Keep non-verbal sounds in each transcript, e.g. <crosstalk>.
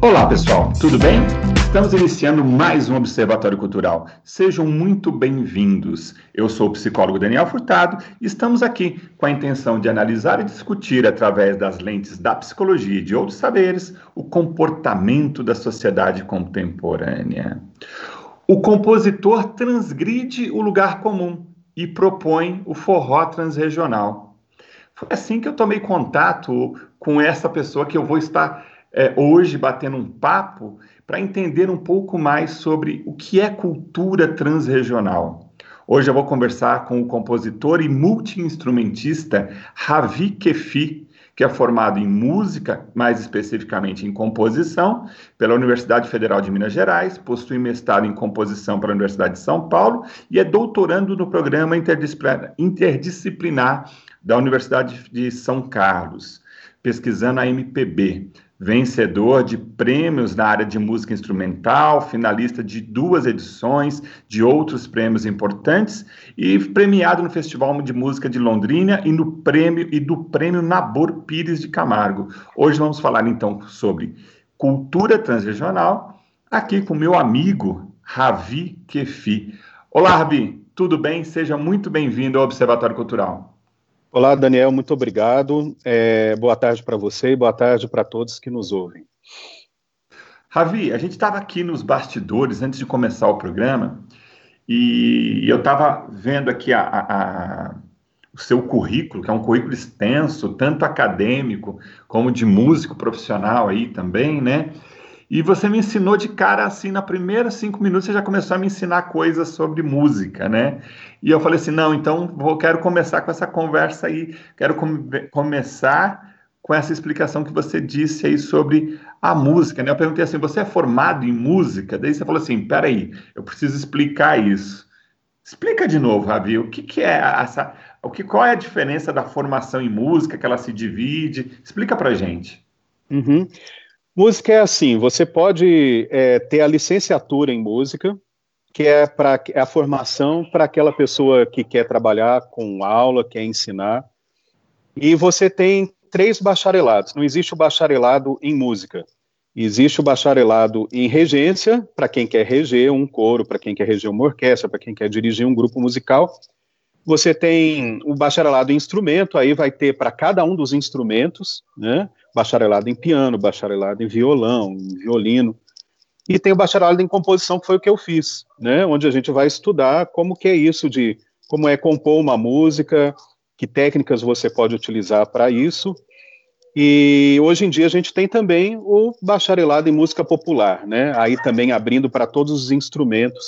Olá, pessoal, tudo bem? Estamos iniciando mais um Observatório Cultural. Sejam muito bem-vindos. Eu sou o psicólogo Daniel Furtado e estamos aqui com a intenção de analisar e discutir, através das lentes da psicologia e de outros saberes, o comportamento da sociedade contemporânea. O compositor transgride o lugar comum e propõe o forró transregional. Foi assim que eu tomei contato com essa pessoa que eu vou estar é, hoje batendo um papo para entender um pouco mais sobre o que é cultura transregional. Hoje eu vou conversar com o compositor e multiinstrumentista Ravi Kefi, que é formado em música, mais especificamente em composição, pela Universidade Federal de Minas Gerais, possui mestrado em composição pela Universidade de São Paulo e é doutorando no programa interdisciplinar, interdisciplinar da Universidade de São Carlos, pesquisando a MPB vencedor de prêmios na área de música instrumental, finalista de duas edições de outros prêmios importantes e premiado no Festival de Música de Londrina e no prêmio e do prêmio Nabor Pires de Camargo. Hoje vamos falar então sobre cultura transregional, aqui com meu amigo Ravi Kefi. Olá, Ravi, tudo bem? Seja muito bem-vindo ao Observatório Cultural. Olá, Daniel, muito obrigado. É, boa tarde para você e boa tarde para todos que nos ouvem. Ravi, a gente estava aqui nos bastidores antes de começar o programa e eu estava vendo aqui a, a, a, o seu currículo, que é um currículo extenso, tanto acadêmico como de músico profissional aí também, né? E você me ensinou de cara assim, na primeira cinco minutos você já começou a me ensinar coisas sobre música, né? E eu falei assim, não, então vou, quero começar com essa conversa aí, quero com, começar com essa explicação que você disse aí sobre a música, né? Eu perguntei assim, você é formado em música? Daí você falou assim, peraí, eu preciso explicar isso. Explica de novo, Ravi, o que, que é essa, o que, qual é a diferença da formação em música, que ela se divide? Explica pra gente. Uhum. Música é assim: você pode é, ter a licenciatura em música, que é, pra, é a formação para aquela pessoa que quer trabalhar com aula, quer ensinar. E você tem três bacharelados. Não existe o bacharelado em música. Existe o bacharelado em regência, para quem quer reger um coro, para quem quer reger uma orquestra, para quem quer dirigir um grupo musical. Você tem o bacharelado em instrumento, aí vai ter para cada um dos instrumentos, né? bacharelado em piano, bacharelado em violão, em violino, e tem o bacharelado em composição, que foi o que eu fiz, né, onde a gente vai estudar como que é isso de, como é compor uma música, que técnicas você pode utilizar para isso, e hoje em dia a gente tem também o bacharelado em música popular, né, aí também abrindo para todos os instrumentos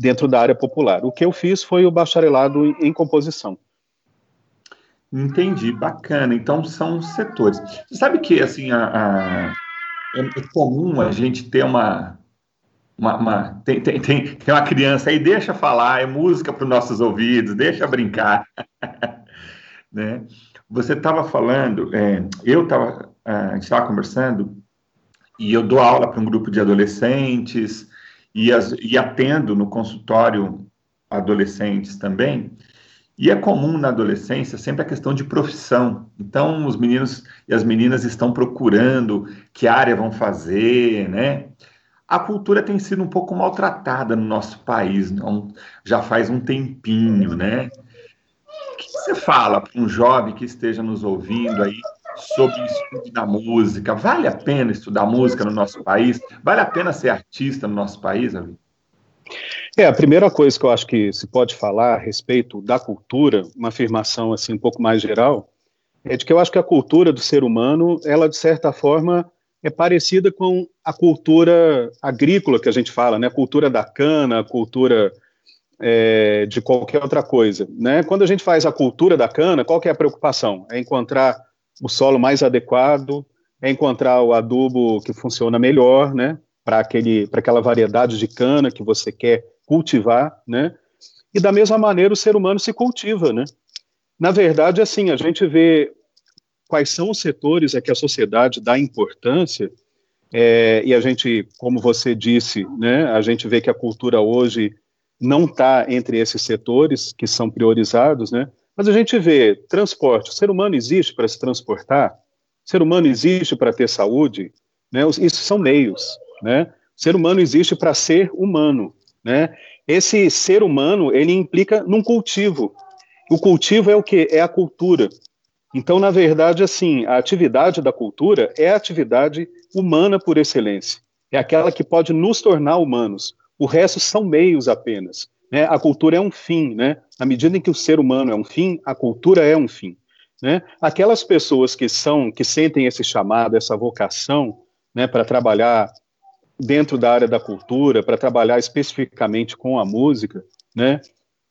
dentro da área popular. O que eu fiz foi o bacharelado em, composição. Entendi, bacana. Então são setores. Você sabe que assim a, a é, é, comum a gente ter uma, uma, uma tem, tem, tem, tem, uma criança aí, deixa falar, é música para os nossos ouvidos, deixa brincar, <laughs> né? Você estava falando, é, eu estava, a gente estava conversando e eu dou aula para um grupo de adolescentes e, as, e atendo no consultório adolescentes também. E é comum na adolescência sempre a questão de profissão. Então, os meninos e as meninas estão procurando que área vão fazer, né? A cultura tem sido um pouco maltratada no nosso país, não, já faz um tempinho, né? O que você fala para um jovem que esteja nos ouvindo aí sobre o estudo da música? Vale a pena estudar música no nosso país? Vale a pena ser artista no nosso país, Avi? É, a primeira coisa que eu acho que se pode falar a respeito da cultura, uma afirmação assim um pouco mais geral, é de que eu acho que a cultura do ser humano, ela de certa forma é parecida com a cultura agrícola que a gente fala, né? A cultura da cana, a cultura é, de qualquer outra coisa, né? Quando a gente faz a cultura da cana, qual que é a preocupação? É encontrar o solo mais adequado, é encontrar o adubo que funciona melhor, né? Para aquela variedade de cana que você quer cultivar, né? E da mesma maneira o ser humano se cultiva, né? Na verdade, assim, a gente vê quais são os setores a que a sociedade dá importância, é, e a gente, como você disse, né, a gente vê que a cultura hoje não está entre esses setores que são priorizados, né? Mas a gente vê transporte. O ser humano existe para se transportar. O ser humano existe para ter saúde. né? Isso são meios, né? O ser humano existe para ser humano, né? Esse ser humano, ele implica num cultivo. O cultivo é o que? É a cultura. Então, na verdade, assim, a atividade da cultura é a atividade humana por excelência. É aquela que pode nos tornar humanos. O resto são meios apenas. Né? A cultura é um fim, né? Na medida em que o ser humano é um fim, a cultura é um fim. Né? Aquelas pessoas que são, que sentem esse chamado, essa vocação, né, para trabalhar dentro da área da cultura, para trabalhar especificamente com a música, né?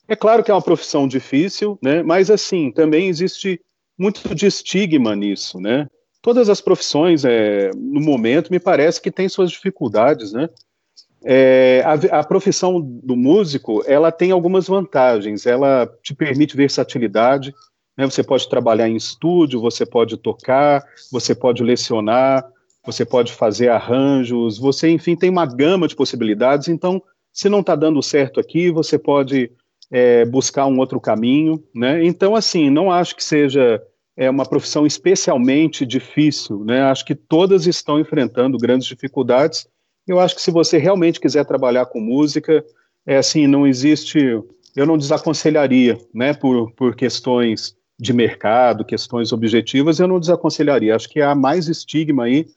É claro que é uma profissão difícil, né? Mas assim também existe muito de estigma nisso, né? Todas as profissões, é, no momento, me parece que têm suas dificuldades, né? É, a, a, profissão do músico, ela tem algumas vantagens. Ela te permite versatilidade, né? Você pode trabalhar em estúdio, você pode tocar, você pode lecionar, você pode fazer arranjos, você, enfim, tem uma gama de possibilidades. Então, se não está dando certo aqui, você pode é, buscar um outro caminho, né? Então, assim, não acho que seja é, uma profissão especialmente difícil, né? Acho que todas estão enfrentando grandes dificuldades. Eu acho que se você realmente quiser trabalhar com música, é assim, não existe, eu não desaconselharia, né? Por, por questões de mercado, questões objetivas, eu não desaconselharia. Acho que há mais estigma aí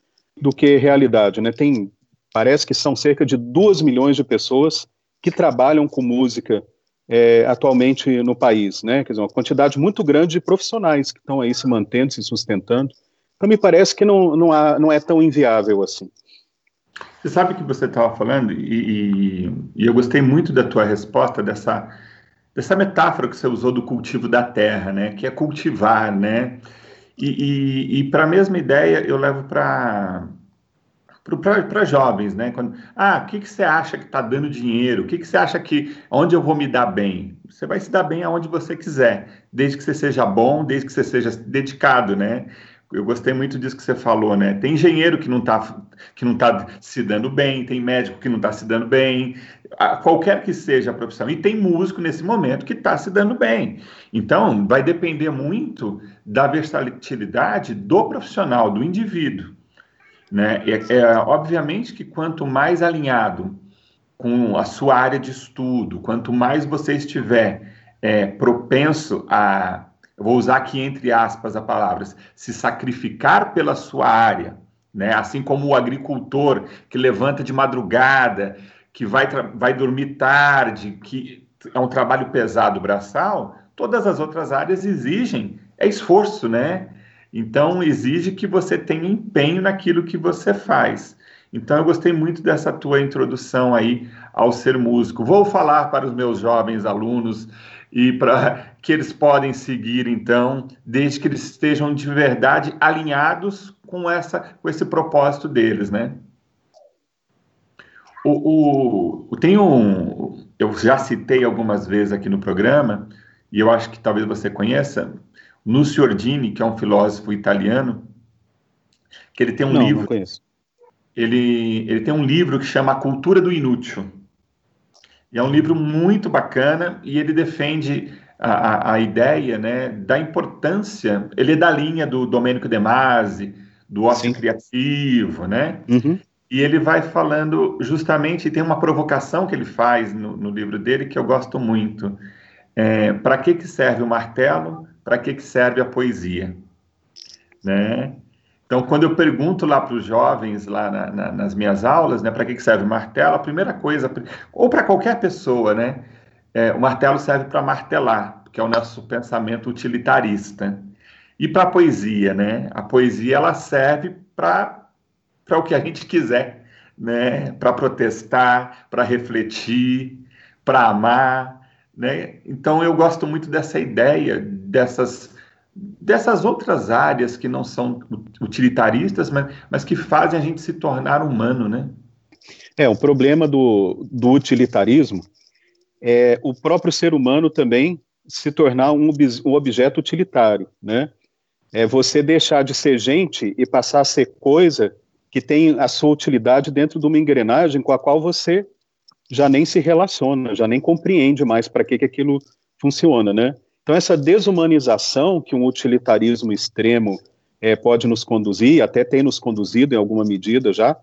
do que realidade, né? Tem, parece que são cerca de 2 milhões de pessoas que trabalham com música é, atualmente no país, né? Quer dizer, uma quantidade muito grande de profissionais que estão aí se mantendo, se sustentando. Então, me parece que não, não, há, não é tão inviável assim. Você sabe que você estava falando, e, e, e eu gostei muito da tua resposta, dessa dessa metáfora que você usou do cultivo da terra, né? Que é cultivar, né? E, e, para a mesma ideia eu levo para para jovens, né? Quando, ah, o que, que você acha que está dando dinheiro? O que, que você acha que onde eu vou me dar bem? Você vai se dar bem aonde você quiser, desde que você seja bom, desde que você seja dedicado, né? Eu gostei muito disso que você falou, né? Tem engenheiro que não está que não tá se dando bem, tem médico que não está se dando bem, qualquer que seja a profissão, e tem músico nesse momento que está se dando bem. Então, vai depender muito da versatilidade do profissional, do indivíduo. Né? É, é, obviamente que quanto mais alinhado com a sua área de estudo, quanto mais você estiver é, propenso a eu vou usar aqui entre aspas a palavras, se sacrificar pela sua área, né? Assim como o agricultor que levanta de madrugada, que vai, vai dormir tarde, que é um trabalho pesado braçal, todas as outras áreas exigem é esforço, né? Então exige que você tenha empenho naquilo que você faz. Então eu gostei muito dessa tua introdução aí ao ser músico. Vou falar para os meus jovens alunos e para que eles podem seguir então, desde que eles estejam de verdade alinhados com essa com esse propósito deles, né? O, o, tem um, eu já citei algumas vezes aqui no programa e eu acho que talvez você conheça, Lucio Ordini, que é um filósofo italiano, que ele tem um não, livro. Não conheço. Ele, ele tem um livro que chama A Cultura do Inútil. E é um livro muito bacana e ele defende a, a, ideia né, da importância. Ele é da linha do Domênico De Masi, do ócio criativo, né? Uhum. E ele vai falando justamente, tem uma provocação que ele faz no, no livro dele que eu gosto muito. É, para que, que serve o martelo? Para que, que serve a poesia? Né? Então, quando eu pergunto lá para os jovens, lá na, na, nas minhas aulas, né, para que, que serve o martelo, a primeira coisa, ou para qualquer pessoa, né, é, o martelo serve para martelar, que é o nosso pensamento utilitarista. E para a poesia, né, a poesia ela serve para o que a gente quiser, né, para protestar, para refletir, para amar, né. Então, eu gosto muito dessa ideia, dessas dessas outras áreas que não são utilitaristas, mas, mas que fazem a gente se tornar humano, né? É, o problema do, do utilitarismo é o próprio ser humano também se tornar um, um objeto utilitário, né? É você deixar de ser gente e passar a ser coisa que tem a sua utilidade dentro de uma engrenagem com a qual você já nem se relaciona, já nem compreende mais para que, que aquilo funciona, né? Então, essa desumanização que um utilitarismo extremo é, pode nos conduzir, até tem nos conduzido em alguma medida já,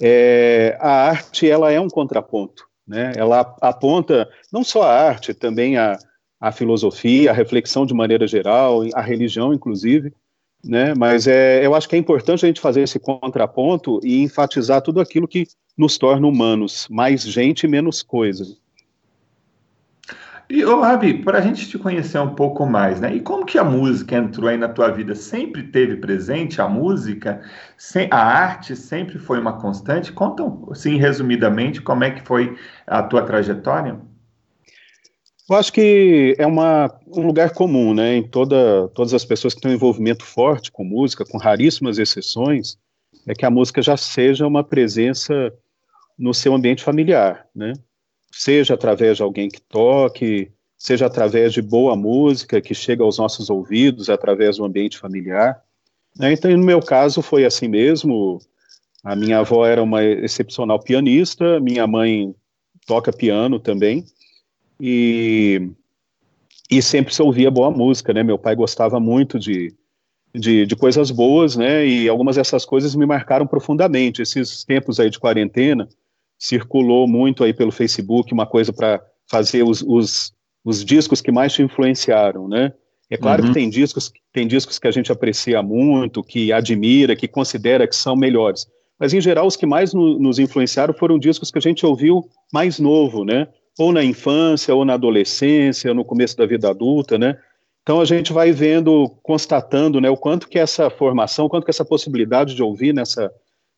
é, a arte ela é um contraponto, né? Ela aponta não só a arte, também a, a filosofia, a reflexão de maneira geral, a religião, inclusive, né? Mas é, eu acho que é importante a gente fazer esse contraponto e enfatizar tudo aquilo que nos torna humanos, mais gente e menos coisa. E, ô, Rabi, para a gente te conhecer um pouco mais, né? E como que a música entrou aí na tua vida? Sempre teve presente a música? Sem, a arte sempre foi uma constante? Conta, assim, resumidamente, como é que foi a tua trajetória? Eu acho que é uma, um lugar comum, né? Em toda, todas as pessoas que têm um envolvimento forte com música, com raríssimas exceções, é que a música já seja uma presença no seu ambiente familiar, né? Seja através de alguém que toque, seja através de boa música que chega aos nossos ouvidos, através do ambiente familiar. Né? Então, no meu caso, foi assim mesmo. A minha avó era uma excepcional pianista, minha mãe toca piano também, e, e sempre se ouvia boa música, né? Meu pai gostava muito de, de, de, coisas boas, né? E algumas dessas coisas me marcaram profundamente. Esses tempos aí de quarentena, circulou muito aí pelo Facebook uma coisa para fazer os, os, os, discos que mais te influenciaram, né? É claro uhum. que tem discos, tem discos que a gente aprecia muito, que admira, que considera que são melhores. Mas, em geral, os que mais no, nos influenciaram foram discos que a gente ouviu mais novo, né? Ou na infância, ou na adolescência, no começo da vida adulta, né? Então a gente vai vendo, constatando, né, o quanto que essa formação, o quanto que essa possibilidade de ouvir nessa,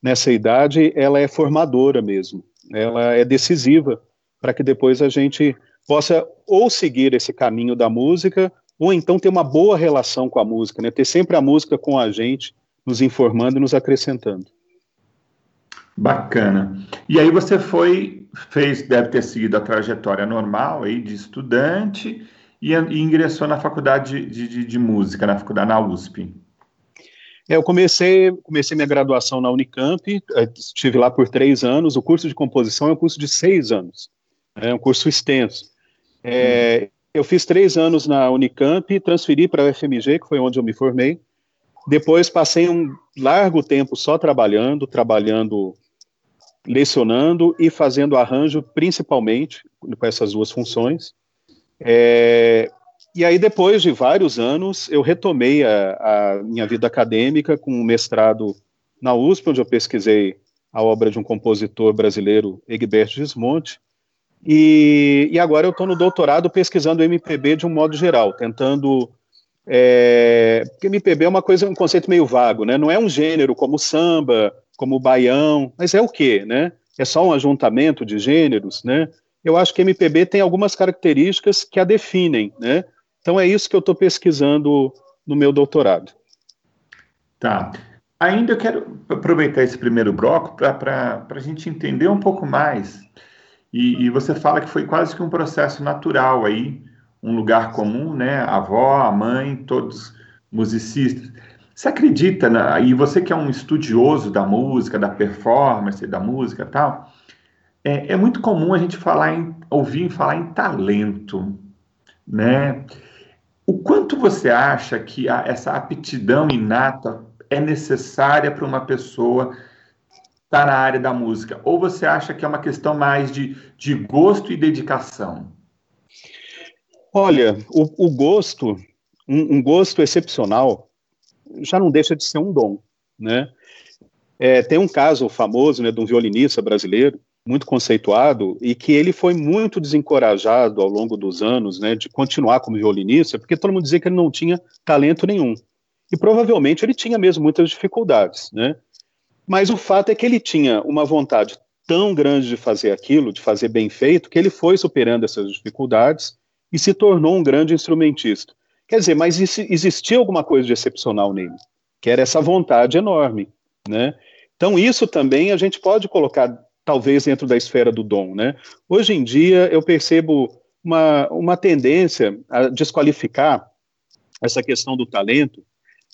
nessa idade, ela é formadora mesmo. Ela é decisiva para que depois a gente possa ou seguir esse caminho da música, ou então ter uma boa relação com a música, né? Ter sempre a música com a gente, nos informando e nos acrescentando. Bacana. E aí você foi, fez, deve ter seguido a trajetória normal aí de estudante e, e ingressou na faculdade de, de, de música, na faculdade na USP. É, eu comecei, comecei minha graduação na Unicamp, eh, estive lá por três anos. O curso de composição é um curso de seis anos, é um curso extenso. É. Eu fiz três anos na Unicamp, transferi para a UFMG, que foi onde eu me formei. Depois passei um largo tempo só trabalhando, trabalhando, lecionando e fazendo arranjo, principalmente com essas duas funções. É, e aí, depois de vários anos, eu retomei a, a minha vida acadêmica com um mestrado na USP, onde eu pesquisei a obra de um compositor brasileiro, Egberto Gismonte, e, e agora eu estou no doutorado pesquisando MPB de um modo geral, tentando. É, porque MPB é uma coisa, um conceito meio vago, né? Não é um gênero como samba, como baião, mas é o quê, né? É só um ajuntamento de gêneros, né? Eu acho que MPB tem algumas características que a definem, né? Então é isso que eu estou pesquisando no meu doutorado. Tá. Ainda eu quero aproveitar esse primeiro bloco para a gente entender um pouco mais. E, e, você fala que foi quase que um processo natural aí, um lugar comum, né? A avó, a mãe, todos musicistas. Você acredita, na, e você que é um estudioso da música, da performance, da música tal, é, é muito comum a gente falar em, ouvir falar em talento, né? O quanto você acha que a, essa aptidão inata é necessária para uma pessoa estar tá na área da música? Ou você acha que é uma questão mais de, de gosto e dedicação? Olha, o, o gosto, um, um, gosto excepcional, já não deixa de ser um dom, né? É, tem um caso famoso, né, de um violinista brasileiro muito conceituado e que ele foi muito desencorajado ao longo dos anos, né, de continuar como violinista, porque todo mundo dizia que ele não tinha talento nenhum. E provavelmente ele tinha mesmo muitas dificuldades, né? Mas o fato é que ele tinha uma vontade tão grande de fazer aquilo, de fazer bem feito, que ele foi superando essas dificuldades e se tornou um grande instrumentista. Quer dizer, mas existia alguma coisa de excepcional nele, que era essa vontade enorme, né? Então isso também a gente pode colocar talvez dentro da esfera do dom, né? Hoje em dia eu percebo uma, uma tendência a desqualificar essa questão do talento,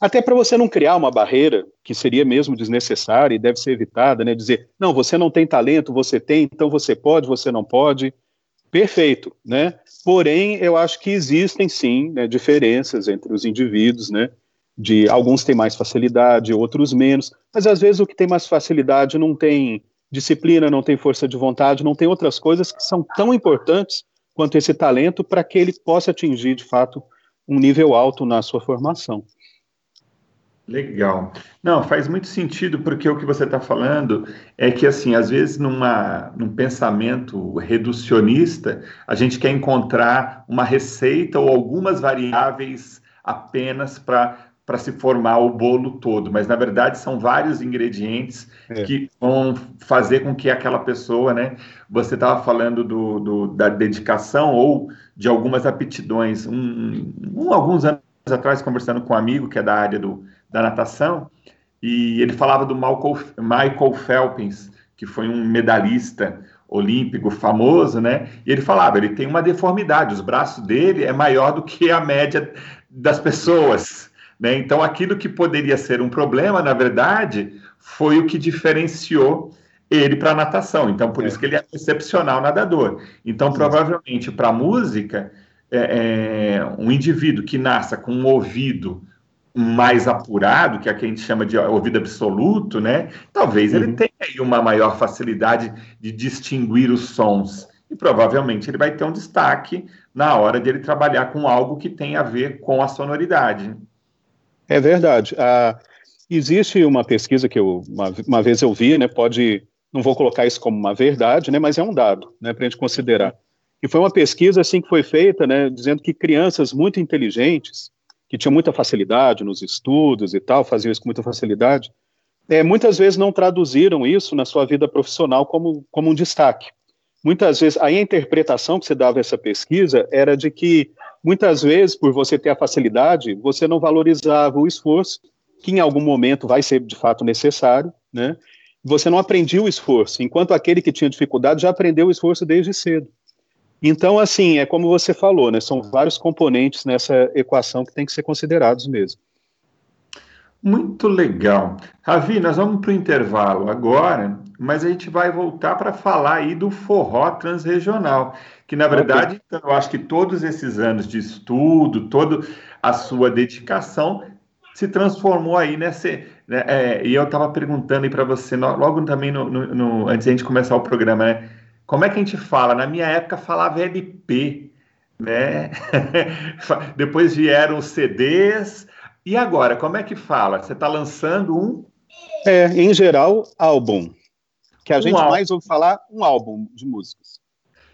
até para você não criar uma barreira que seria mesmo desnecessária e deve ser evitada, né? Dizer, não, você não tem talento, você tem, então você pode, você não pode. Perfeito, né? Porém, eu acho que existem sim né, diferenças entre os indivíduos, né? de alguns têm mais facilidade, outros menos, mas às vezes o que tem mais facilidade não tem disciplina, não tem força de vontade, não tem outras coisas que são tão importantes quanto esse talento para que ele possa atingir de fato um nível alto na sua formação. Legal. Não, faz muito sentido, porque o que você está falando é que, assim, às vezes, numa, num pensamento reducionista, a gente quer encontrar uma receita ou algumas variáveis apenas para para se formar o bolo todo, mas na verdade são vários ingredientes é. que vão fazer com que aquela pessoa, né? Você estava falando do, do, da dedicação ou de algumas aptidões. Um, um, alguns anos atrás, conversando com um amigo que é da área do, da natação, e ele falava do Michael Phelps, que foi um medalhista olímpico famoso, né? E ele falava, ele tem uma deformidade, os braços dele é maior do que a média das pessoas. Né? Então, aquilo que poderia ser um problema, na verdade, foi o que diferenciou ele para a natação. Então, por é. isso que ele é excepcional nadador. Então, provavelmente, para a música, é, é, um indivíduo que nasça com um ouvido mais apurado, que é o que a gente chama de ouvido absoluto, né? Talvez uhum. ele tenha aí uma maior facilidade de distinguir os sons. E provavelmente ele vai ter um destaque na hora de ele trabalhar com algo que tem a ver com a sonoridade. É verdade. Ah, existe uma pesquisa que eu, uma, uma, vez eu vi, né, pode, não vou colocar isso como uma verdade, né, mas é um dado, né, para a gente considerar. E foi uma pesquisa assim que foi feita, né, dizendo que crianças muito inteligentes, que tinham muita facilidade nos estudos e tal, faziam isso com muita facilidade, é, muitas vezes não traduziram isso na sua vida profissional como, como um destaque. Muitas vezes, aí a interpretação que se dava essa pesquisa era de que Muitas vezes, por você ter a facilidade, você não valorizava o esforço, que em algum momento vai ser de fato necessário, né? Você não aprendia o esforço, enquanto aquele que tinha dificuldade já aprendeu o esforço desde cedo. Então, assim, é como você falou, né? São vários componentes nessa equação que tem que ser considerados mesmo. Muito legal. Ravi, nós vamos para o intervalo agora, mas a gente vai voltar para falar aí do forró transregional que na verdade, okay. eu acho que todos esses anos de estudo, toda a sua dedicação se transformou aí nessa. Né, é, e eu estava perguntando aí para você, logo também no, no, no, antes de a gente começar o programa, né? Como é que a gente fala? Na minha época falava LP, né? <laughs> Depois vieram os CDs. E agora, como é que fala? Você está lançando um? É, em geral, álbum. Que a um gente álbum. mais ouve falar, um álbum de músicas.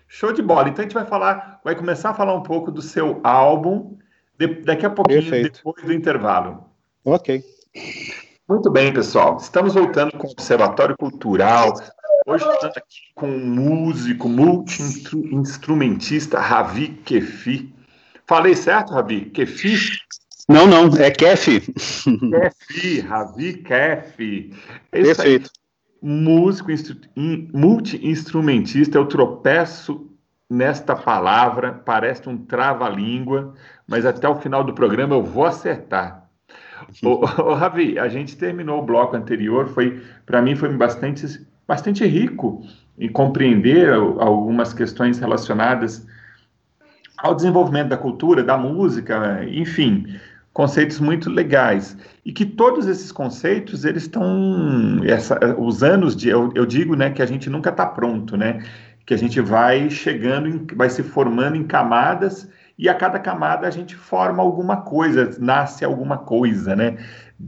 Show de bola. Então a gente vai falar, vai começar a falar um pouco do seu álbum de, daqui a pouquinho, Perfeito. depois do intervalo. Ok. Muito bem, pessoal. Estamos voltando com o Observatório Cultural. Hoje estamos aqui com um músico, multi-instrumentista, Ravi Kefi. Falei certo, Ravi? Kefi? Não, não, é Kefi. Kefi, Ravi Kefi. É Perfeito. Músico, multi-instrumentista, eu tropeço nesta palavra, parece um trava-língua, mas até o final do programa eu vou acertar. ô, ô, Ravi, a gente terminou o bloco anterior, foi para mim foi bastante, bastante rico em compreender algumas questões relacionadas ao desenvolvimento da cultura, da música, enfim, conceitos muito legais. E que todos esses conceitos eles estão essa, os anos de eu, eu, digo né que a gente nunca está pronto né? Que a gente vai chegando em, vai se formando em camadas e a cada camada a gente forma alguma coisa nasce alguma coisa né?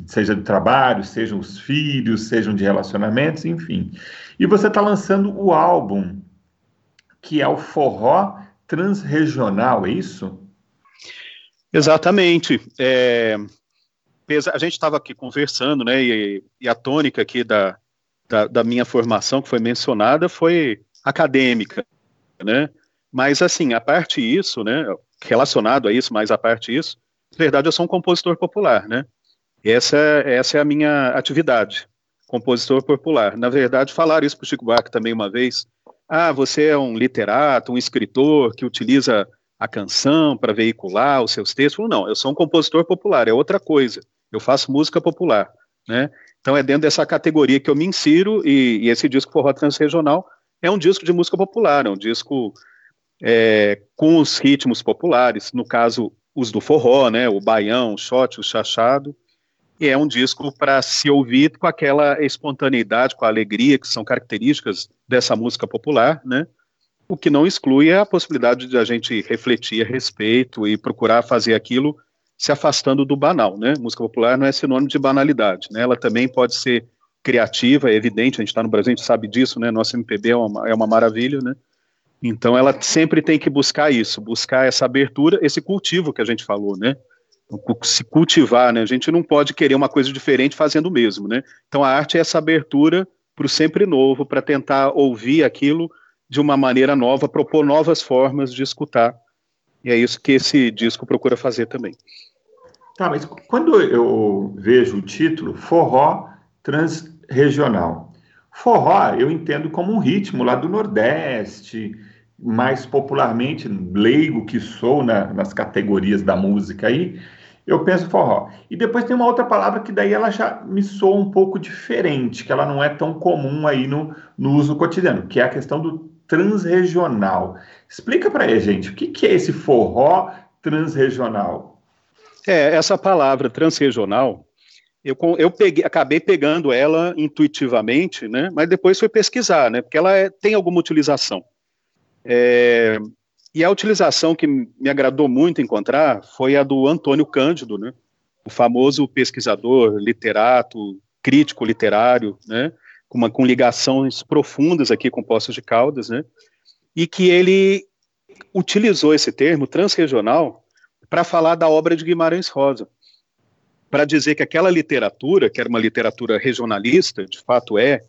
Seja de trabalho sejam os filhos sejam de relacionamentos enfim. E você está lançando o álbum que é o forró transregional é isso Exatamente. É, a gente estava aqui conversando, né, e, e a tônica aqui da, da, da, minha formação que foi mencionada foi acadêmica, né, mas assim, a parte disso, né, relacionado a isso, mas a parte disso, na verdade eu sou um compositor popular, né, essa, essa é a minha atividade, compositor popular. Na verdade, falar isso para o Chico Buarque também uma vez, ah, você é um literato, um escritor que utiliza a canção para veicular os seus textos. Não, eu sou um compositor popular, é outra coisa. Eu faço música popular, né? Então é dentro dessa categoria que eu me insiro e, e esse disco Forró Transregional é um disco de música popular, é um disco é, com os ritmos populares. No caso, os do forró, né? O baião, o shot, o chachado. E é um disco para se ouvir com aquela espontaneidade, com a alegria que são características dessa música popular, né? O que não exclui a possibilidade de a gente refletir a respeito e procurar fazer aquilo se afastando do banal, né? Música popular não é sinônimo de banalidade, né? Ela também pode ser criativa, é evidente, a gente está no Brasil, a gente sabe disso, né? Nossa MPB é uma, é uma maravilha, né? Então ela sempre tem que buscar isso, buscar essa abertura, esse cultivo que a gente falou, né? Se cultivar, né? A gente não pode querer uma coisa diferente fazendo o mesmo, né? Então a arte é essa abertura para o sempre novo, para tentar ouvir aquilo de uma maneira nova, propor novas formas de escutar. E é isso que esse disco procura fazer também. Tá, mas quando eu vejo o título Forró Transregional, forró eu entendo como um ritmo lá do Nordeste, mais popularmente leigo que sou na, nas categorias da música aí, eu penso forró. E depois tem uma outra palavra que daí ela já me soa um pouco diferente, que ela não é tão comum aí no, no uso cotidiano, que é a questão do transregional. Explica para aí, gente, o que, que é esse forró transregional? É, essa palavra transregional, eu, eu peguei, acabei pegando ela intuitivamente, né, mas depois fui pesquisar, né, porque ela é, tem alguma utilização. É, e a utilização que me agradou muito encontrar foi a do Antônio Cândido, né, o famoso pesquisador, literato, crítico literário, né, com, uma, com ligações profundas aqui com Poços de Caldas, né? E que ele utilizou esse termo transregional para falar da obra de Guimarães Rosa, para dizer que aquela literatura, que era uma literatura regionalista, de fato é,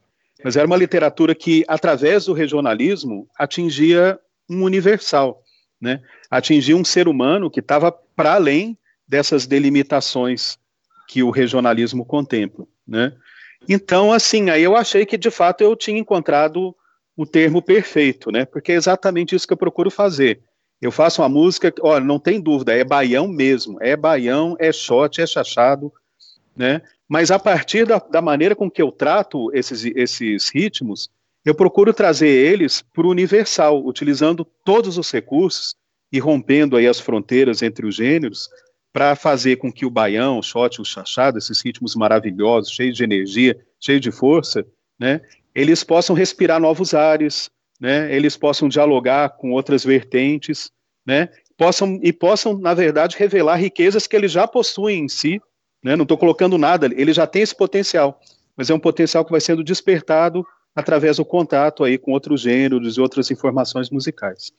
mas era uma literatura que, através do regionalismo, atingia um universal, né? atingia um ser humano que estava para além dessas delimitações que o regionalismo contempla. Né? Então, assim, aí eu achei que de fato eu tinha encontrado o termo perfeito, né? Porque é exatamente isso que eu procuro fazer. Eu faço uma música, olha, não tem dúvida, é baião mesmo, é baião, é shot, é chachado, né? Mas a partir da, da maneira com que eu trato esses, esses ritmos, eu procuro trazer eles para o universal, utilizando todos os recursos e rompendo aí as fronteiras entre os gêneros, para fazer com que o baião, o shot, o chachado, esses ritmos maravilhosos, cheios de energia, cheios de força, né, eles possam respirar novos ares, né, eles possam dialogar com outras vertentes, né, possam e possam, na verdade, revelar riquezas que eles já possuem em si, né, não estou colocando nada, ele já tem esse potencial, mas é um potencial que vai sendo despertado através do contato aí com outros gêneros e outras informações musicais.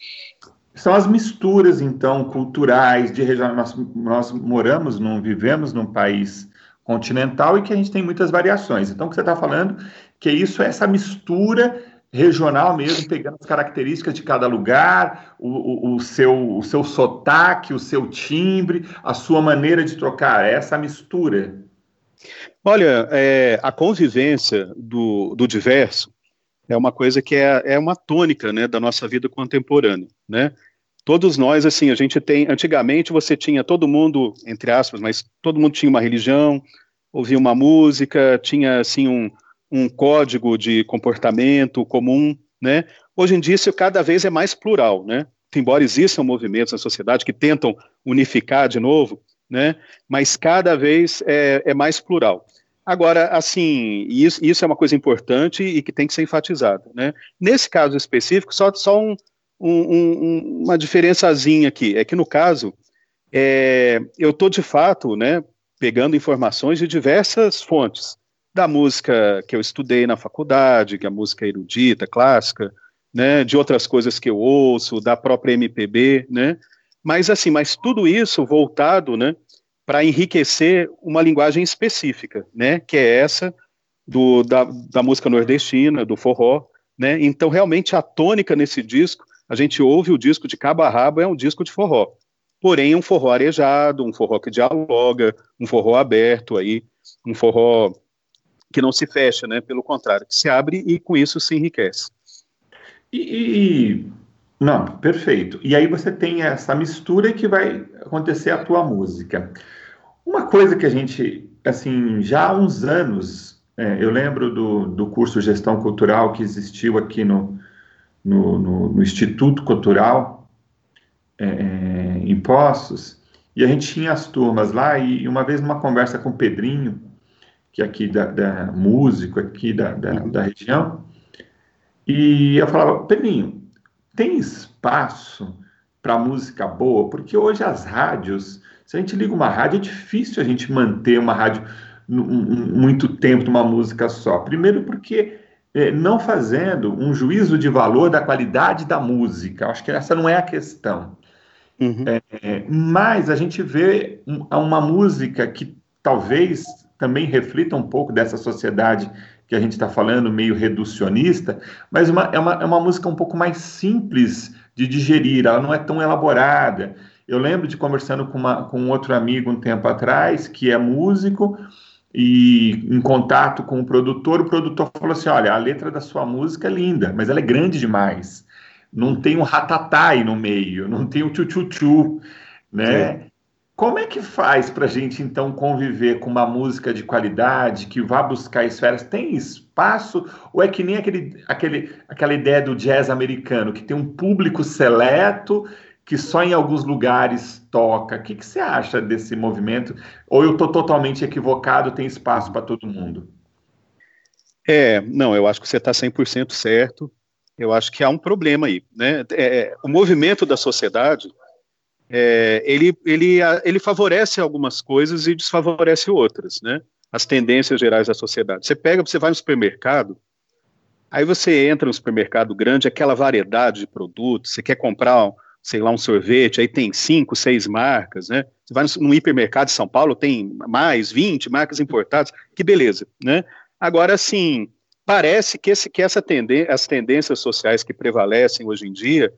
São as misturas, então, culturais, de região. Nós, nós moramos, não vivemos num país continental e que a gente tem muitas variações. Então, o que você está falando que isso é essa mistura regional mesmo, pegando as características de cada lugar, o, o, o, seu, o seu sotaque, o seu timbre, a sua maneira de trocar, é essa mistura. Olha, é, a convivência do, do diverso é uma coisa que é, é uma tônica né, da nossa vida contemporânea, né? Todos nós, assim, a gente tem, antigamente você tinha todo mundo, entre aspas, mas todo mundo tinha uma religião, ouvia uma música, tinha, assim, um, um código de comportamento comum, né? Hoje em dia isso cada vez é mais plural, né? Embora existam movimentos na sociedade que tentam unificar de novo, né? Mas cada vez é, é mais plural. Agora, assim, isso, isso, é uma coisa importante e que tem que ser enfatizado. Né? Nesse caso específico, só, só um, um, uma diferençazinha aqui, é que no caso, é, eu estou de fato né, pegando informações de diversas fontes, da música que eu estudei na faculdade, que é a música erudita, clássica, né, de outras coisas que eu ouço, da própria MPB, né, mas assim, mas tudo isso voltado, né, para enriquecer uma linguagem específica, né, que é essa do, da, da música nordestina, do forró, né, então realmente a tônica nesse disco, a gente ouve o disco de cabo a rabo, é um disco de forró, porém um forró arejado, um forró que dialoga, um forró aberto aí, um forró que não se fecha, né, pelo contrário, que se abre e com isso se enriquece. E, e, não, perfeito. E aí você tem essa mistura que vai acontecer a tua música. Uma coisa que a gente, assim, já há uns anos, é, eu lembro do, do curso Gestão Cultural que existiu aqui no, no, no, no Instituto Cultural é, é em Poços, E a gente tinha as turmas lá, e uma vez numa conversa com o Pedrinho, que é aqui da, da músico aqui da, da, da região, e eu falava, Pedrinho, tem espaço para música boa? Porque hoje as rádios, se a gente liga uma rádio, é difícil a gente manter uma rádio muito tempo numa música só. Primeiro porque é, não fazendo um juízo de valor da qualidade da música. Acho que essa não é a questão. Uhum. É, mas a gente vê uma música que talvez também reflita um pouco dessa sociedade que a gente está falando, meio reducionista, mas uma, é, uma, é uma música um pouco mais simples de digerir, ela não é tão elaborada. Eu lembro de conversando com, uma, com outro amigo um tempo atrás, que é músico, e em contato com o produtor, o produtor falou assim: olha, a letra da sua música é linda, mas ela é grande demais. Não tem um ratatai no meio, não tem um tchu-tchu-tchu, né? Como é que faz para a gente, então, conviver com uma música de qualidade, que vá buscar esferas? Tem espaço? Ou é que nem aquele, aquele, aquela ideia do jazz americano, que tem um público seleto que só em alguns lugares toca. O que, que você acha desse movimento? Ou eu estou totalmente equivocado, tem espaço para todo mundo? É, não, eu acho que você está 100% certo. Eu acho que há um problema aí. Né? É, o movimento da sociedade, é, ele, ele, ele favorece algumas coisas e desfavorece outras, né? As tendências gerais da sociedade. Você pega, você vai no supermercado, aí você entra no supermercado grande, aquela variedade de produtos, você quer comprar sei lá, um sorvete, aí tem cinco, seis marcas, né? Você vai no, hipermercado de São Paulo, tem mais 20 marcas importadas, que beleza, né? Agora, assim, parece que, esse, que essa as tendências sociais que prevalecem hoje em dia,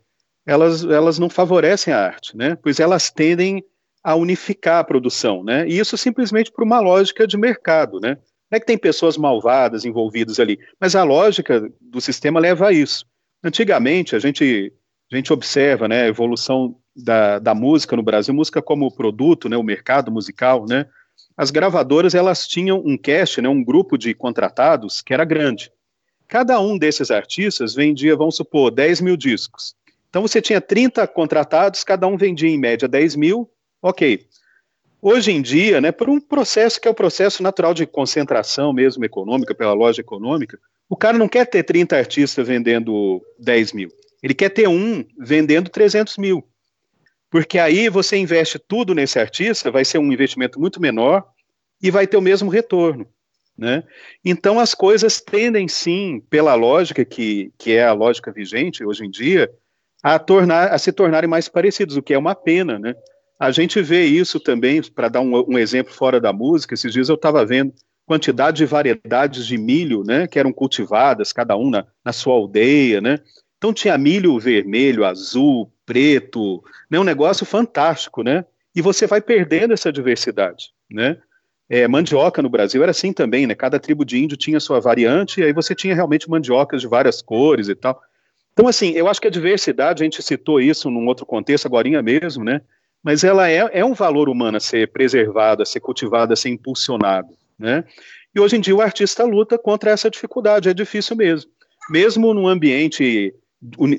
elas, elas não favorecem a arte, né? Pois elas tendem a unificar a produção, né? E isso simplesmente por uma lógica de mercado, né? Não é que tem pessoas malvadas envolvidas ali, mas a lógica do sistema leva a isso. Antigamente, a gente a gente observa né, a evolução da, da música no Brasil, música como produto, né, o mercado musical, né, as gravadoras elas tinham um cast, né, um grupo de contratados que era grande. Cada um desses artistas vendia, vamos supor, 10 mil discos. Então você tinha 30 contratados, cada um vendia em média 10 mil, ok. Hoje em dia, né, por um processo que é o processo natural de concentração mesmo econômica, pela loja econômica, o cara não quer ter 30 artistas vendendo 10 mil. Ele quer ter um vendendo 300 mil. Porque aí você investe tudo nesse artista, vai ser um investimento muito menor e vai ter o mesmo retorno. Né? Então as coisas tendem sim, pela lógica que, que é a lógica vigente hoje em dia, a, tornar, a se tornarem mais parecidos, o que é uma pena. Né? A gente vê isso também, para dar um, um, exemplo fora da música, esses dias eu estava vendo quantidade de variedades de milho né, que eram cultivadas, cada um na, na sua aldeia, né? Então tinha milho vermelho, azul, preto, né, um negócio fantástico, né? E você vai perdendo essa diversidade, né? É, mandioca no Brasil era assim também, né? Cada tribo de índio tinha sua variante, e aí você tinha realmente mandiocas de várias cores e tal. Então, assim, eu acho que a diversidade, a gente citou isso num outro contexto, agora mesmo, né? Mas ela é, é um valor humano a ser preservado, a ser cultivado, a ser impulsionado, né? E hoje em dia o artista luta contra essa dificuldade, é difícil mesmo. Mesmo num ambiente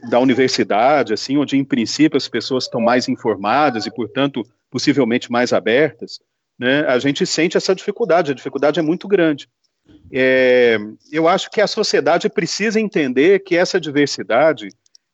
da universidade, assim, onde em princípio as pessoas estão mais informadas e, portanto, possivelmente mais abertas, né, a gente sente essa dificuldade, a dificuldade é muito grande. É, eu acho que a sociedade precisa entender que essa diversidade,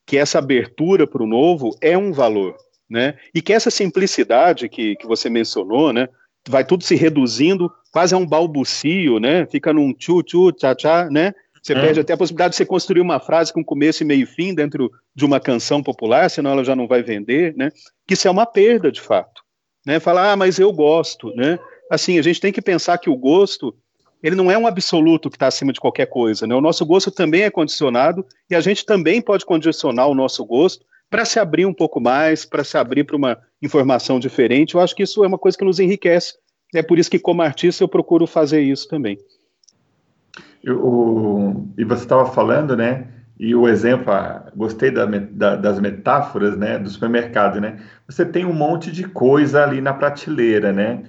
que essa abertura para o novo é um valor, né, e que essa simplicidade que, que você mencionou, né, vai tudo se reduzindo quase a um balbucio, né, fica num tchu-tchu, tchá-tchá, né, você é. perde até a possibilidade de você construir uma frase com começo e meio e fim dentro de uma canção popular, senão ela já não vai vender, né? Que isso é uma perda, de fato. Né? Falar, ah, mas eu gosto, né? Assim, a gente tem que pensar que o gosto, ele não é um absoluto que está acima de qualquer coisa, né? O nosso gosto também é condicionado e a gente também pode condicionar o nosso gosto para se abrir um pouco mais, para se abrir para uma informação diferente. Eu acho que isso é uma coisa que nos enriquece. É por isso que, como artista, eu procuro fazer isso também. Eu, e você estava falando, né? E o exemplo, ah, gostei da, da, das metáforas, né? Do supermercado, né? Você tem um monte de coisa ali na prateleira, né?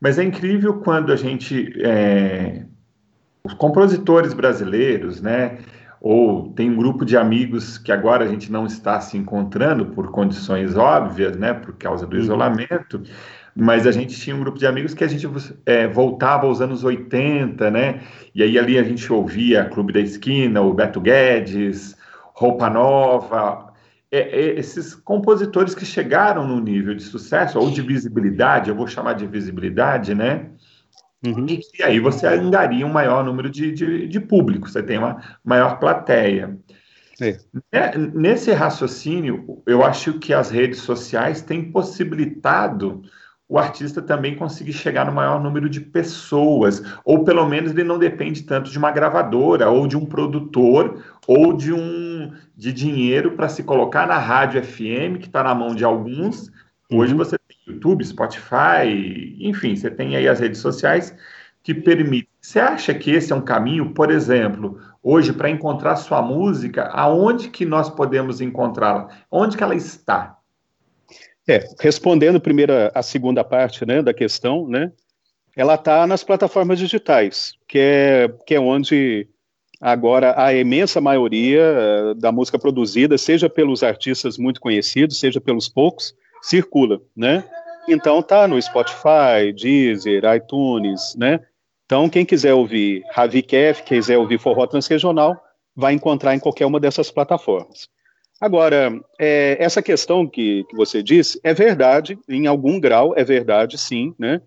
Mas é incrível quando a gente, é, os compositores brasileiros, né? ou tem um grupo de amigos que agora a gente não está se encontrando por condições óbvias, né, por causa do uhum. isolamento, mas a gente tinha um grupo de amigos que a gente é, voltava aos anos 80, né, e aí ali a gente ouvia Clube da Esquina, o Beto Guedes, Roupa Nova, é, é, esses compositores que chegaram no nível de sucesso, ou de visibilidade, eu vou chamar de visibilidade, né, Uhum. E, e, aí você angaria um maior número de, de, de público, você tem uma maior plateia. É. Nesse raciocínio, eu acho que as redes sociais têm possibilitado o artista também conseguir chegar no maior número de pessoas, ou pelo menos ele não depende tanto de uma gravadora, ou de um produtor, ou de um de dinheiro para se colocar na rádio FM, que está na mão de alguns. Hoje uhum. você YouTube, Spotify, enfim, você tem aí as redes sociais que permitem. Você acha que esse é um caminho, por exemplo, hoje para encontrar sua música, aonde que nós podemos encontrá-la? Onde que ela está? É, respondendo primeiro a, segunda parte, né, da questão, né, ela está nas plataformas digitais, que é, que é onde agora a imensa maioria eh, da música produzida, seja pelos artistas muito conhecidos, seja pelos poucos, circula, né? Então tá no Spotify, Deezer, iTunes, né? Então quem quiser ouvir Ravi Kef, quiser ouvir forró transregional, vai encontrar em qualquer uma dessas plataformas. Agora, é, essa questão que, que você disse é verdade, em algum grau é verdade, sim, né?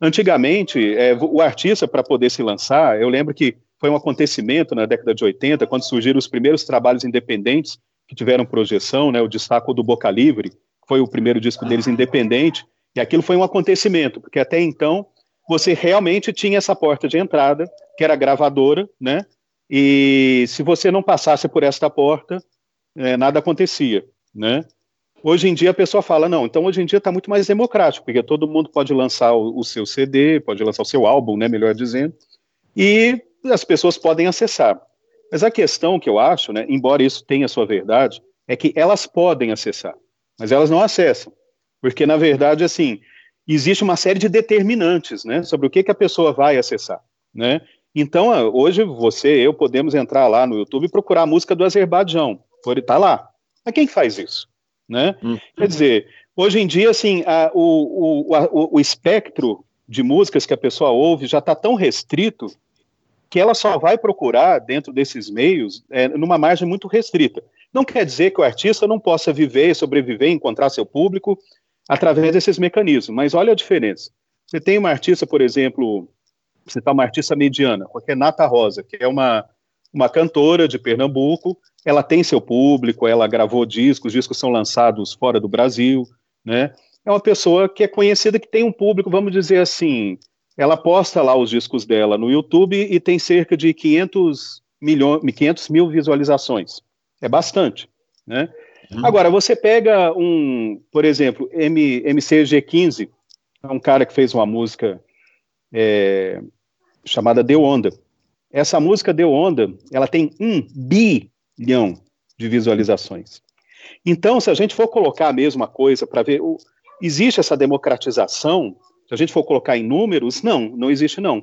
Antigamente, é, o artista, para poder se lançar, eu lembro que foi um acontecimento na década de 80, quando surgiram os primeiros trabalhos independentes que tiveram projeção, né, o destaque do Boca Livre, foi o primeiro disco deles independente, e aquilo foi um acontecimento, porque até então você realmente tinha essa porta de entrada, que era gravadora, né? E se você não passasse por esta porta, é, nada acontecia, né? Hoje em dia a pessoa fala, não, então hoje em dia está muito mais democrático, porque todo mundo pode lançar o, o, seu CD, pode lançar o seu álbum, né, melhor dizendo, e as pessoas podem acessar. Mas a questão que eu acho, né, embora isso tenha sua verdade, é que elas podem acessar mas elas não acessam, porque na verdade assim existe uma série de determinantes, né, sobre o que, que a pessoa vai acessar, né? Então hoje você, eu podemos entrar lá no YouTube e procurar a música do Azerbaijão, por estar lá. Mas quem faz isso, né? Hum. Quer dizer, hoje em dia assim a, o, o, a, o espectro de músicas que a pessoa ouve já está tão restrito que ela só vai procurar dentro desses meios é, numa margem muito restrita. Não quer dizer que o artista não possa viver, sobreviver, encontrar seu público através desses mecanismos, mas olha a diferença. Você tem uma artista, por exemplo, você está uma artista mediana, a Renata Rosa, que é uma, uma cantora de Pernambuco, ela tem seu público, ela gravou discos, discos são lançados fora do Brasil, né? É uma pessoa que é conhecida, que tem um público, vamos dizer assim, ela posta lá os discos dela no YouTube e tem cerca de 500, milhões, 500 mil visualizações. É bastante, né? Hum. Agora, você pega um, por exemplo, M, MCG15, é um cara que fez uma música é, chamada Deu Onda. Essa música Deu Onda, ela tem um bilhão de visualizações. Então, se a gente for colocar a mesma coisa para ver, o, existe essa democratização se a gente for colocar em números, não, não existe não.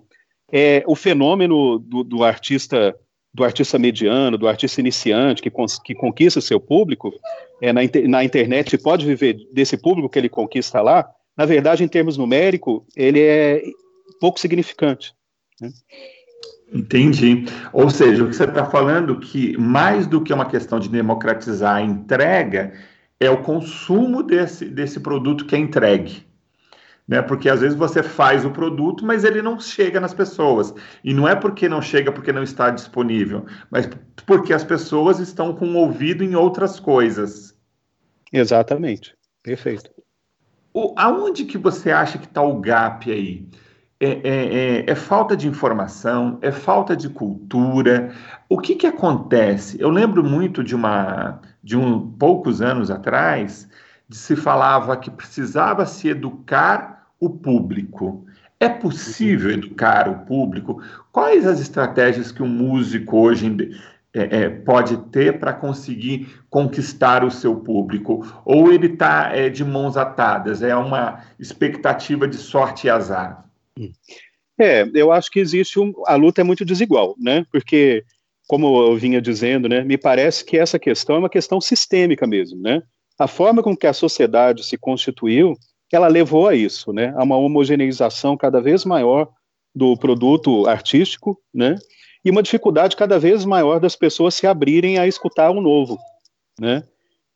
É o fenômeno do, do artista do artista mediano, do artista iniciante que, que conquista seu público é, na, na internet pode viver desse público que ele conquista lá, na verdade, em termos numéricos, ele é pouco significante. Né? Entendi. Ou seja, o que você está falando que mais do que uma questão de democratizar a entrega é o consumo desse, desse produto que é entregue né? Porque às vezes você faz o produto, mas ele não chega nas pessoas. E não é porque não chega porque não está disponível, mas porque as pessoas estão com o ouvido em outras coisas. Exatamente. Perfeito. O, aonde que você acha que está o gap aí? É, é, é, é, falta de informação, é falta de cultura. O que, que acontece? Eu lembro muito de uma de um poucos anos atrás, de se falava que precisava se educar o público. É possível educar o público? Quais as estratégias que um músico hoje é, é, pode ter para conseguir conquistar o seu público? Ou ele está é, de mãos atadas? É uma expectativa de sorte e azar? É, eu acho que existe um, a luta é muito desigual, né? Porque como eu vinha dizendo, né, me parece que essa questão é uma questão sistêmica mesmo, né? A forma com que a sociedade se constituiu, ela levou a isso, né? A uma homogeneização cada vez maior do produto artístico, né? E uma dificuldade cada vez maior das pessoas se abrirem a escutar o novo, né?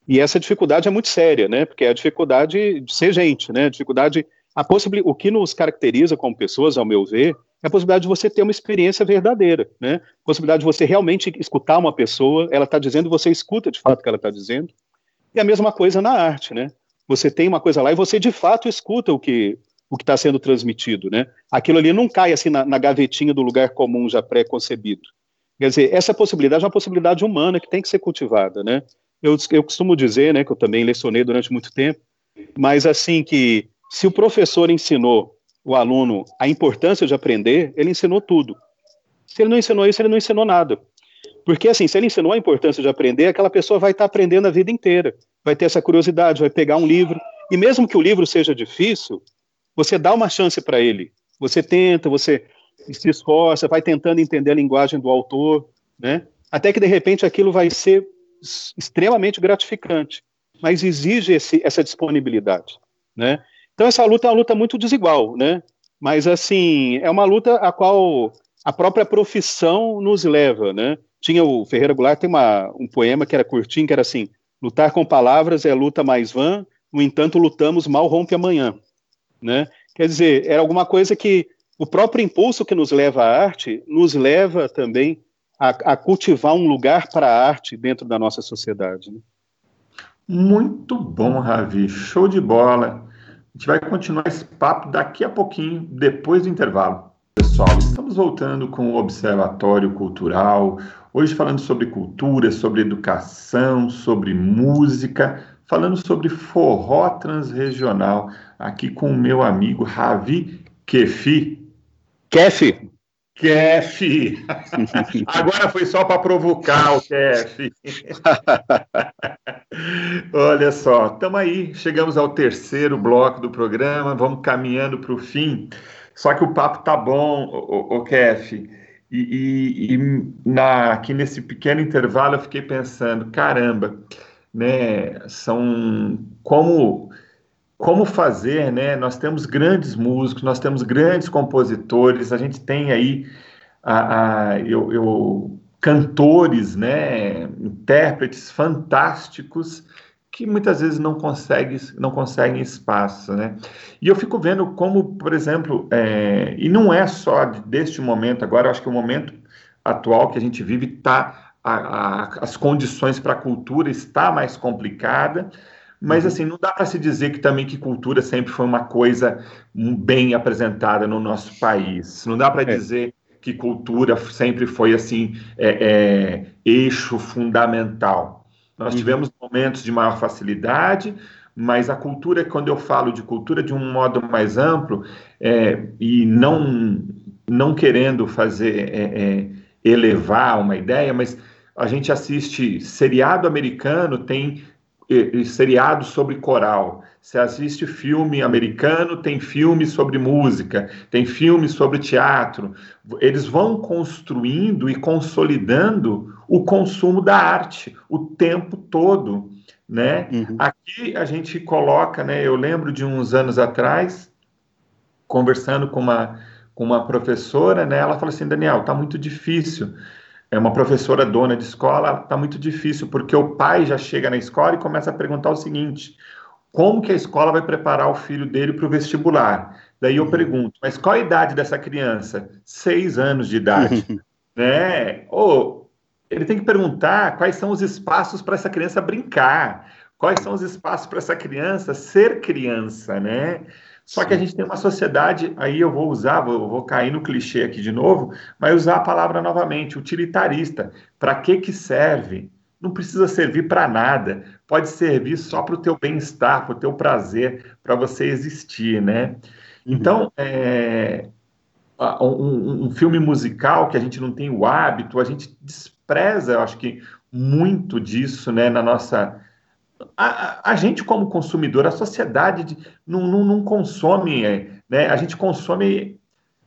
E essa dificuldade é muito séria, né? Porque é a dificuldade de ser gente, né? A dificuldade, a possibilidade, o que nos caracteriza como pessoas, ao meu ver, é a possibilidade de você ter uma experiência verdadeira, né? A possibilidade de você realmente escutar uma pessoa, ela está dizendo, você escuta de fato o que ela está dizendo. E a mesma coisa na arte, né? Você tem uma coisa lá e você de fato escuta o que o que está sendo transmitido, né? Aquilo ali não cai assim na, na gavetinha do lugar comum já pré-concebido. Quer dizer, essa possibilidade é uma possibilidade humana que tem que ser cultivada, né? Eu, eu costumo dizer, né, que eu também lecionei durante muito tempo, mas assim que se o professor ensinou o aluno a importância de aprender, ele ensinou tudo. Se ele não ensinou isso, ele não ensinou nada. Porque, assim, se ele ensinou a importância de aprender, aquela pessoa vai estar aprendendo a vida inteira. Vai ter essa curiosidade, vai pegar um livro. E mesmo que o livro seja difícil, você dá uma chance para ele. Você tenta, você se esforça, vai tentando entender a linguagem do autor, né? Até que, de repente, aquilo vai ser extremamente gratificante. Mas exige esse, essa disponibilidade, né? Então essa luta é uma luta muito desigual, né? Mas assim, é uma luta a qual a própria profissão nos leva, né? Tinha o Ferreira Goulart tem uma, um poema que era curtinho, que era assim: lutar com palavras é luta mais vã, no entanto lutamos mal rompe amanhã, né? Quer dizer, era alguma coisa que o próprio impulso que nos leva à arte nos leva também a, a cultivar um lugar para a arte dentro da nossa sociedade. Né? Muito bom, Ravi, show de bola. A gente vai continuar esse papo daqui a pouquinho, depois do intervalo. Pessoal, estamos voltando com o Observatório Cultural, hoje falando sobre cultura, sobre educação, sobre música, falando sobre forró transregional, aqui com o meu amigo Ravi Kefi. Kefi. Kefi. <laughs> Agora foi só para provocar o Kefi. <laughs> Olha só, estamos aí, chegamos ao terceiro bloco do programa, vamos caminhando para o fim. Só que o papo tá bom, o Kef. E, e, e na, aqui nesse pequeno intervalo eu fiquei pensando, caramba, né? São como como fazer, né? Nós temos grandes músicos, nós temos grandes compositores, a gente tem aí a, a eu, eu, cantores, né? Intérpretes fantásticos que muitas vezes não conseguem não conseguem espaço, né? E eu fico vendo como, por exemplo, é, e não é só deste momento agora, eu acho que o momento atual que a gente vive está as condições para a cultura está mais complicada mas, uhum. assim, não dá para se dizer que também que cultura sempre foi uma coisa bem apresentada no nosso país. Não dá para é. dizer que cultura sempre foi, assim, é, é, eixo fundamental. Nós uhum. tivemos momentos de maior facilidade, mas a cultura, quando eu falo de cultura de um modo mais amplo, é, e não, não querendo fazer é, é, elevar uma ideia, mas a gente assiste seriado americano, tem seriado sobre coral. Se assiste filme americano, tem filme sobre música, tem filme sobre teatro. Eles vão construindo e consolidando o consumo da arte o tempo todo, né? Uhum. Aqui a gente coloca, né? Eu lembro de uns anos atrás, conversando com uma, com uma professora, né? Ela falou assim, Daniel, tá muito difícil é uma professora dona de escola, está muito difícil, porque o pai já chega na escola e começa a perguntar o seguinte: como que a escola vai preparar o filho dele para o vestibular? Daí eu pergunto, mas qual a idade dessa criança? Seis anos de idade, <laughs> né? Ou ele tem que perguntar quais são os espaços para essa criança brincar, quais são os espaços para essa criança ser criança, né? Só que a gente tem uma sociedade, aí eu vou usar, vou, vou cair no clichê aqui de novo, mas usar a palavra novamente, utilitarista. Para que que serve? Não precisa servir para nada. Pode servir só para o teu bem-estar, para o teu prazer, para você existir, né? Uhum. Então, é, um, um, filme musical que a gente não tem o hábito, a gente despreza, eu acho que muito disso, né, na nossa a, a, gente como consumidor, a sociedade de, não, não, não, consome, é, né? A gente consome.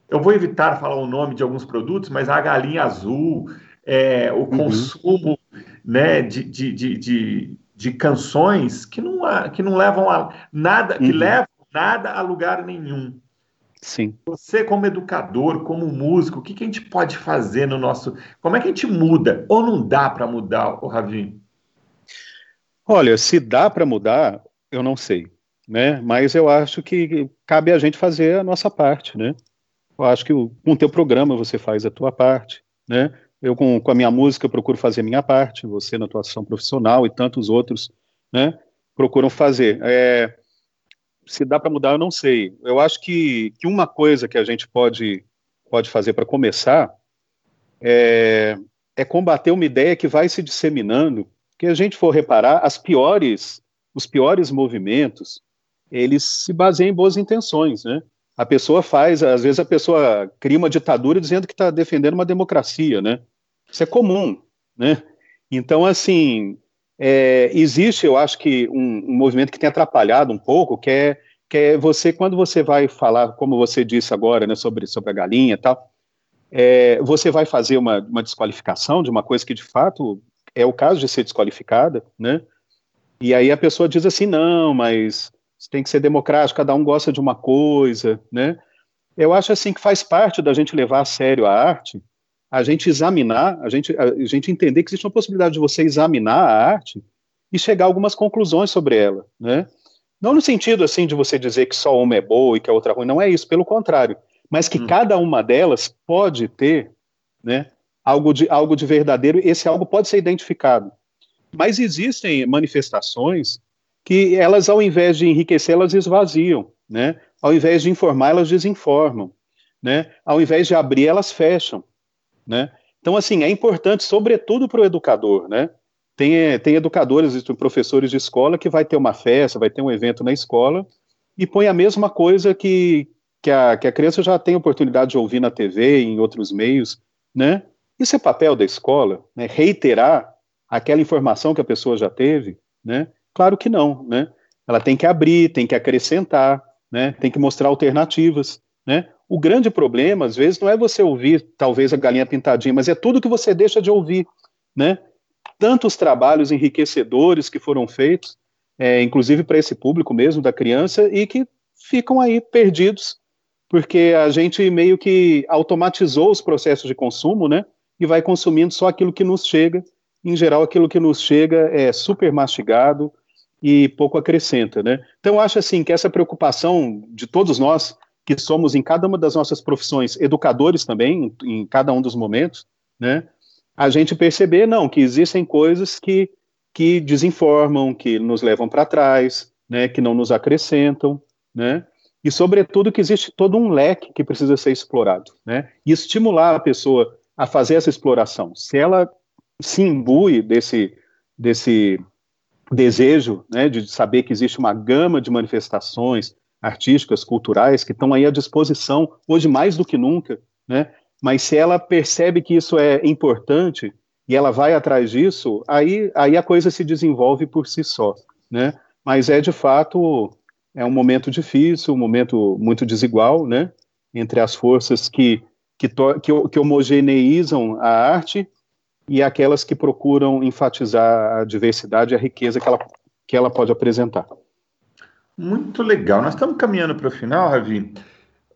Eu vou evitar falar o nome de alguns produtos, mas a galinha azul, é, o uhum. consumo né, de, de, de, de, de canções que não, que não levam a nada, que uhum. levam nada a lugar nenhum. Sim. Você, como educador, como músico, o que, que a gente pode fazer no nosso. Como é que a gente muda? Ou não dá para mudar, o Ravi? Olha, se dá para mudar, eu não sei. Né? Mas eu acho que cabe a gente fazer a nossa parte, né? Eu acho que com o teu programa você faz a tua parte, né? Eu com, com a minha música procuro fazer a minha parte, você na atuação profissional e tantos outros, né? Procuram fazer. É, se dá para mudar, eu não sei. Eu acho que, que uma coisa que a gente pode, pode fazer para começar é, é combater uma ideia que vai se disseminando, que a gente for reparar, as piores, os piores movimentos, eles se baseiam em boas intenções, né? A pessoa faz, às vezes a pessoa cria uma ditadura dizendo que está defendendo uma democracia, né? Isso é comum, né? Então, assim, é, existe, eu acho que um, um, movimento que tem atrapalhado um pouco, que é, que é você, quando você vai falar, como você disse agora, né, sobre, sobre a galinha e tal, é, você vai fazer uma, uma desqualificação de uma coisa que de fato é o caso de ser desqualificada, né? E aí a pessoa diz assim, não, mas tem que ser democrático, cada um gosta de uma coisa, né? Eu acho assim que faz parte da gente levar a sério a arte, a gente examinar, a gente, a gente entender que existe uma possibilidade de você examinar a arte e chegar a algumas conclusões sobre ela, né? Não no sentido assim de você dizer que só uma é boa e que a outra é ruim, não é isso, pelo contrário, mas que hum. cada uma delas pode ter, né, algo de algo de verdadeiro, esse algo pode ser identificado. Mas existem manifestações que elas ao invés de enriquecer, elas esvaziam, né? Ao invés de informar, elas desinformam, né? Ao invés de abrir, elas fecham né? Então, assim, é importante, sobretudo para o educador, né? Tem, tem educadores professores de escola que vai ter uma festa, vai ter um evento na escola e põe a mesma coisa que, que, a, que a criança já tem oportunidade de ouvir na TV em outros meios, né? Isso é papel da escola, né? Reiterar aquela informação que a pessoa já teve, né? Claro que não, né? Ela tem que abrir, tem que acrescentar, né? Tem que mostrar alternativas, né? O grande problema, às vezes, não é você ouvir, talvez, a galinha pintadinha, mas é tudo que você deixa de ouvir, né? Tantos trabalhos enriquecedores que foram feitos, é, inclusive para esse público mesmo da criança, e que ficam aí perdidos, porque a gente meio que automatizou os processos de consumo, né? E vai consumindo só aquilo que nos chega. Em geral, aquilo que nos chega é super mastigado e pouco acrescenta, né? Então, acho assim que essa preocupação de todos nós que somos em cada uma das nossas profissões educadores também, em cada um dos momentos, né? A gente perceber, não, que existem coisas que, que desinformam, que nos levam para trás, né? Que não nos acrescentam, né? E, sobretudo, que existe todo um leque que precisa ser explorado, né? E estimular a pessoa a fazer essa exploração. Se ela se imbui desse, desse desejo, né, de saber que existe uma gama de manifestações, artísticas, culturais, que estão aí à disposição, hoje mais do que nunca, né? Mas se ela percebe que isso é importante e ela vai atrás disso, aí, aí a coisa se desenvolve por si só, né? Mas é de fato é um momento difícil, um momento muito desigual, né? Entre as forças que que, que, que homogeneizam a arte e aquelas que procuram enfatizar a diversidade e a riqueza que ela, que ela pode apresentar. Muito legal. Nós estamos caminhando para o final, Ravi.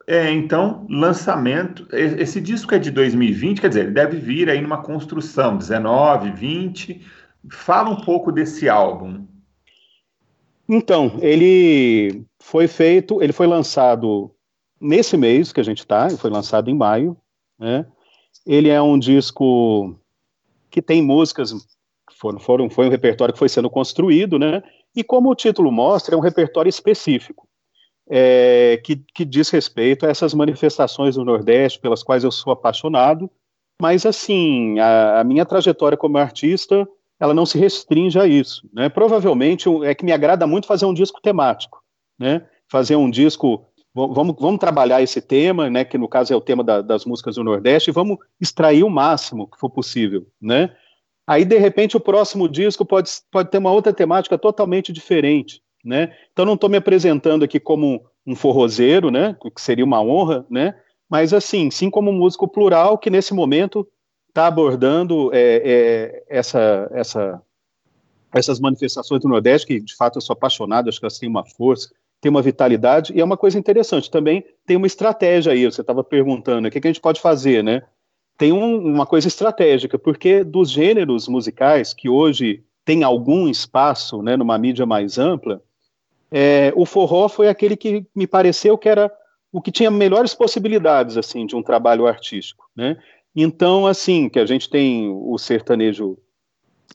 É, então, lançamento. Esse disco é de 2020, quer dizer, ele deve vir aí numa construção, 19, 20. Fala um pouco desse álbum. Então, ele foi feito, ele foi lançado nesse mês que a gente está, foi lançado em maio, né? Ele é um disco que tem músicas, foram, foram, foi um repertório que foi sendo construído, né? E como o título mostra, é um repertório específico, é, que, que diz respeito a essas manifestações do Nordeste pelas quais eu sou apaixonado, mas assim, a, a minha trajetória como artista, ela não se restringe a isso, né? Provavelmente é que me agrada muito fazer um disco temático, né? Fazer um disco vamos, vamos trabalhar esse tema, né, que no caso é o tema da, das músicas do Nordeste, e vamos extrair o máximo que for possível, né? Aí, de repente, o próximo disco pode, pode ter uma outra temática totalmente diferente, né? Então, não estou me apresentando aqui como um forrozeiro, né? Que seria uma honra, né? Mas, assim, sim como um músico plural que, nesse momento, está abordando é, é, essa, essa, essas manifestações do Nordeste, que de fato eu sou apaixonado, acho que elas têm uma força, têm uma vitalidade, e é uma coisa interessante. Também tem uma estratégia aí, você estava perguntando, o que, que, a gente pode fazer, né? Tem um, uma coisa estratégica, porque dos gêneros musicais que hoje tem algum espaço né, numa mídia mais ampla, é, o forró foi aquele que me pareceu que era o que tinha melhores possibilidades assim de um trabalho artístico, né? Então, assim, que a gente tem o sertanejo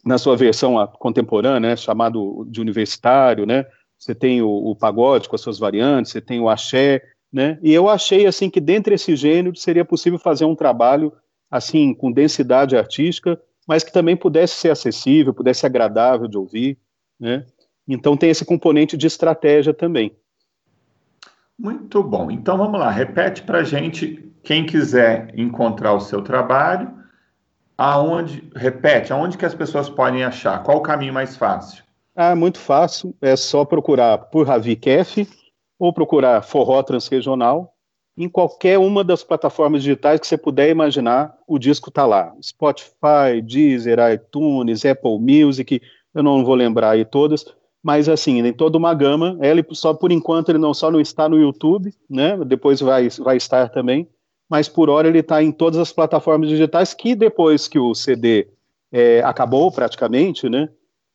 na sua versão contemporânea, né, chamado de universitário, né? Você tem o, o, pagode com as suas variantes, você tem o axé, né? E eu achei assim que dentre esses gêneros seria possível fazer um trabalho assim com densidade artística, mas que também pudesse ser acessível, pudesse ser agradável de ouvir, né? Então tem esse componente de estratégia também. Muito bom. Então vamos lá, repete para gente quem quiser encontrar o seu trabalho, aonde, repete, aonde que as pessoas podem achar? Qual o caminho mais fácil? Ah, muito fácil. É só procurar por Ravi Kef ou procurar Forró Transregional. Em qualquer uma das plataformas digitais que você puder imaginar, o disco está lá. Spotify, Deezer, iTunes, Apple Music, eu não vou lembrar aí todas, mas assim, em toda uma gama. Ele só por enquanto ele não só não está no YouTube, né? Depois vai, vai estar também, mas por hora ele está em todas as plataformas digitais que depois que o CD é, acabou praticamente, né?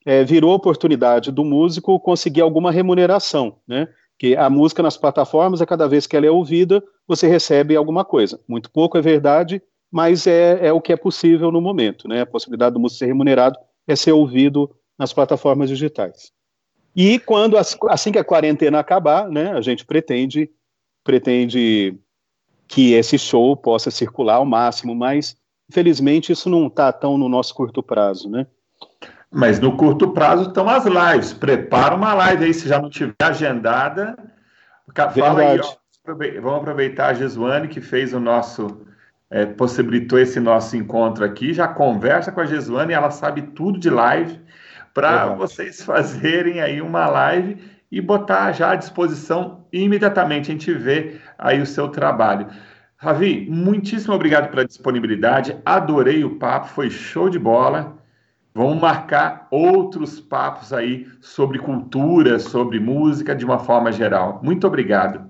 É, virou oportunidade do músico conseguir alguma remuneração, né? Que a música nas plataformas, a cada vez que ela é ouvida, você recebe alguma coisa. Muito pouco é verdade, mas é, é o que é possível no momento, né? A possibilidade do músico ser remunerado é ser ouvido nas plataformas digitais. E quando assim que a quarentena acabar, né, a gente pretende pretende que esse show possa circular ao máximo, mas infelizmente isso não está tão no nosso curto prazo, né? Mas no curto prazo estão as lives. Prepara uma live aí, se já não tiver agendada. Fala aí, ó, vamos aproveitar a Gesuane que fez o nosso, é, possibilitou esse nosso encontro aqui. Já conversa com a Gesuane, ela sabe tudo de live para vocês fazerem aí uma live e botar já à disposição imediatamente. A gente vê aí o seu trabalho. Ravi, muitíssimo obrigado pela disponibilidade. Adorei o papo, foi show de bola. Vamos marcar outros papos aí sobre cultura, sobre música de uma forma geral. Muito obrigado.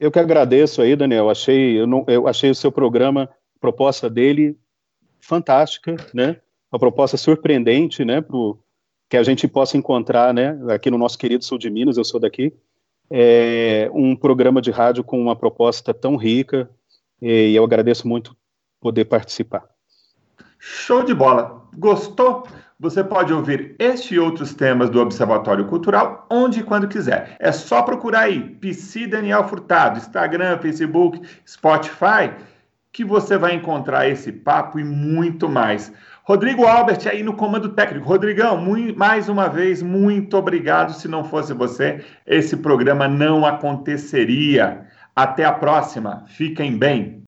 Eu que agradeço aí, Daniel. Achei, eu, não, eu achei o seu programa, a proposta dele fantástica, né? Uma proposta surpreendente, né, pro, que a gente possa encontrar, né, aqui no nosso querido sul de Minas, eu sou daqui, é, um programa de rádio com uma proposta tão rica, e eu agradeço muito poder participar. Show de bola! Gostou? Você pode ouvir este e outros temas do Observatório Cultural onde e quando quiser. É só procurar aí, PC Daniel Furtado, Instagram, Facebook, Spotify, que você vai encontrar esse papo e muito mais. Rodrigo Albert aí no comando técnico. Rodrigão, muito, mais uma vez, muito obrigado. Se não fosse você, esse programa não aconteceria. Até a próxima. Fiquem bem.